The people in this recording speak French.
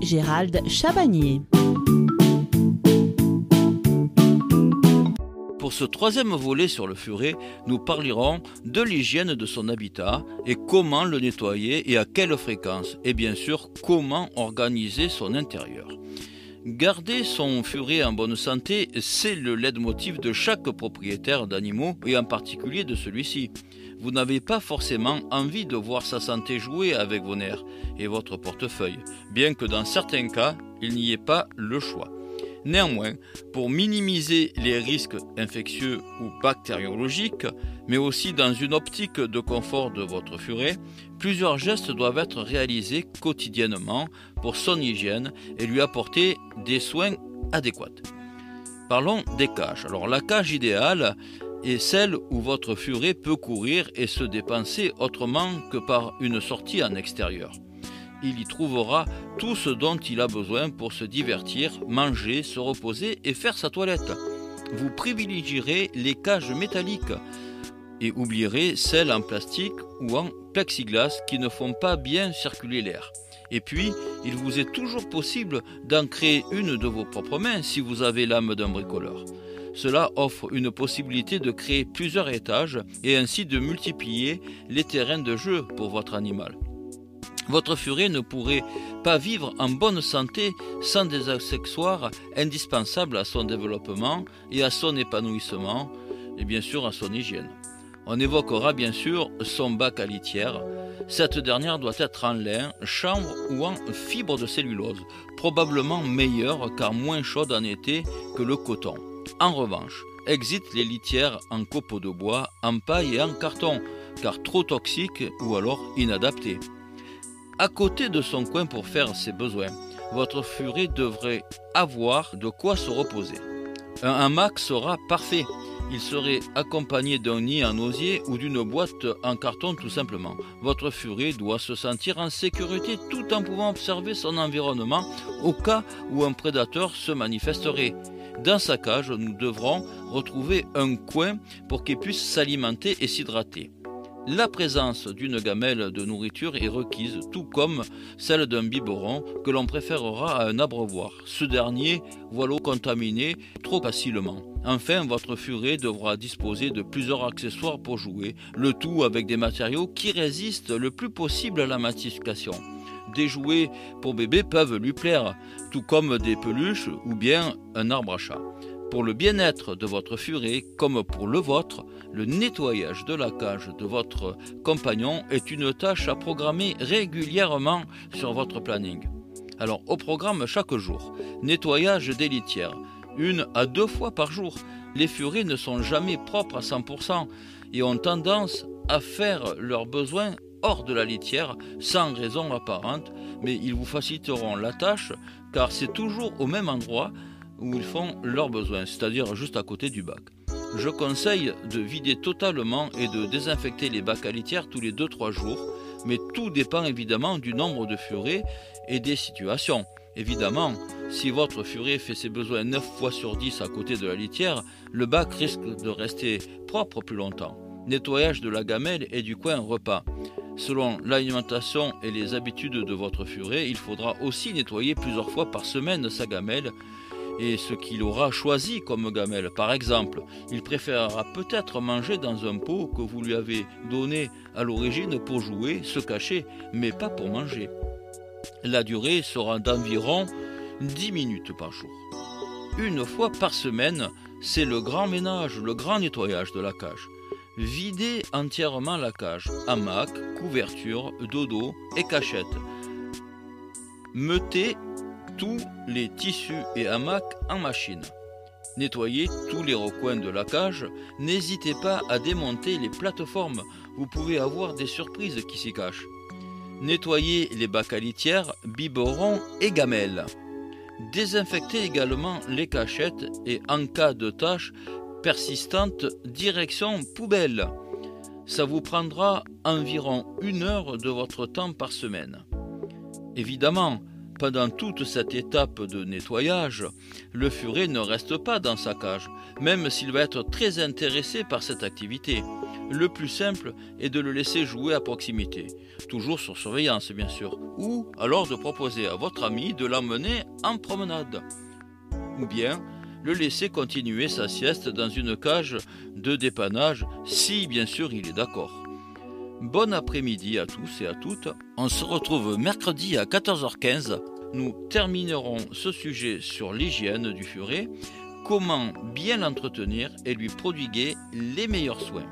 Gérald Chabagnier. Pour ce troisième volet sur le furet, nous parlerons de l'hygiène de son habitat et comment le nettoyer et à quelle fréquence. Et bien sûr, comment organiser son intérieur. Garder son furet en bonne santé, c'est le leitmotiv de chaque propriétaire d'animaux et en particulier de celui-ci. Vous n'avez pas forcément envie de voir sa santé jouer avec vos nerfs et votre portefeuille, bien que dans certains cas, il n'y ait pas le choix. Néanmoins, pour minimiser les risques infectieux ou bactériologiques, mais aussi dans une optique de confort de votre furet, plusieurs gestes doivent être réalisés quotidiennement pour son hygiène et lui apporter des soins adéquats. Parlons des cages. Alors la cage idéale est celle où votre furet peut courir et se dépenser autrement que par une sortie en extérieur il y trouvera tout ce dont il a besoin pour se divertir, manger, se reposer et faire sa toilette. Vous privilégierez les cages métalliques et oublierez celles en plastique ou en plexiglas qui ne font pas bien circuler l'air. Et puis, il vous est toujours possible d'en créer une de vos propres mains si vous avez l'âme d'un bricoleur. Cela offre une possibilité de créer plusieurs étages et ainsi de multiplier les terrains de jeu pour votre animal. Votre furet ne pourrait pas vivre en bonne santé sans des accessoires indispensables à son développement et à son épanouissement, et bien sûr à son hygiène. On évoquera bien sûr son bac à litière. Cette dernière doit être en lin, chanvre ou en fibre de cellulose, probablement meilleure car moins chaude en été que le coton. En revanche, exit les litières en copeaux de bois, en paille et en carton, car trop toxiques ou alors inadaptées à côté de son coin pour faire ses besoins. Votre furet devrait avoir de quoi se reposer. Un hamac sera parfait. Il serait accompagné d'un nid en osier ou d'une boîte en carton tout simplement. Votre furet doit se sentir en sécurité tout en pouvant observer son environnement au cas où un prédateur se manifesterait. Dans sa cage, nous devrons retrouver un coin pour qu'il puisse s'alimenter et s'hydrater. La présence d'une gamelle de nourriture est requise, tout comme celle d'un biberon que l'on préférera à un abreuvoir. Ce dernier voit l'eau contaminée trop facilement. Enfin, votre furet devra disposer de plusieurs accessoires pour jouer, le tout avec des matériaux qui résistent le plus possible à la matification. Des jouets pour bébé peuvent lui plaire, tout comme des peluches ou bien un arbre à chat. Pour le bien-être de votre furet, comme pour le vôtre, le nettoyage de la cage de votre compagnon est une tâche à programmer régulièrement sur votre planning. Alors au programme chaque jour, nettoyage des litières, une à deux fois par jour. Les furets ne sont jamais propres à 100% et ont tendance à faire leurs besoins hors de la litière sans raison apparente, mais ils vous faciliteront la tâche car c'est toujours au même endroit où ils font leurs besoins, c'est-à-dire juste à côté du bac. Je conseille de vider totalement et de désinfecter les bacs à litière tous les 2-3 jours, mais tout dépend évidemment du nombre de furets et des situations. Évidemment, si votre furet fait ses besoins 9 fois sur 10 à côté de la litière, le bac risque de rester propre plus longtemps. Nettoyage de la gamelle et du coin repas. Selon l'alimentation et les habitudes de votre furet, il faudra aussi nettoyer plusieurs fois par semaine sa gamelle et ce qu'il aura choisi comme gamelle. Par exemple, il préférera peut-être manger dans un pot que vous lui avez donné à l'origine pour jouer, se cacher, mais pas pour manger. La durée sera d'environ 10 minutes par jour. Une fois par semaine, c'est le grand ménage, le grand nettoyage de la cage. Videz entièrement la cage, hamac, couverture, dodo et cachette. Mettez tous les tissus et hamacs en machine. Nettoyez tous les recoins de la cage. N'hésitez pas à démonter les plateformes. Vous pouvez avoir des surprises qui s'y cachent. Nettoyez les bacs à litière, biberons et gamelles. Désinfectez également les cachettes et en cas de tâche persistante, direction poubelle. Ça vous prendra environ une heure de votre temps par semaine. Évidemment, pendant toute cette étape de nettoyage, le furet ne reste pas dans sa cage, même s'il va être très intéressé par cette activité. le plus simple est de le laisser jouer à proximité, toujours sur surveillance bien sûr, ou alors de proposer à votre ami de l'emmener en promenade. Ou bien le laisser continuer sa sieste dans une cage de dépannage, si bien sûr il est d'accord. Bon après-midi à tous et à toutes. On se retrouve mercredi à 14h15. Nous terminerons ce sujet sur l'hygiène du furet, comment bien l'entretenir et lui prodiguer les meilleurs soins.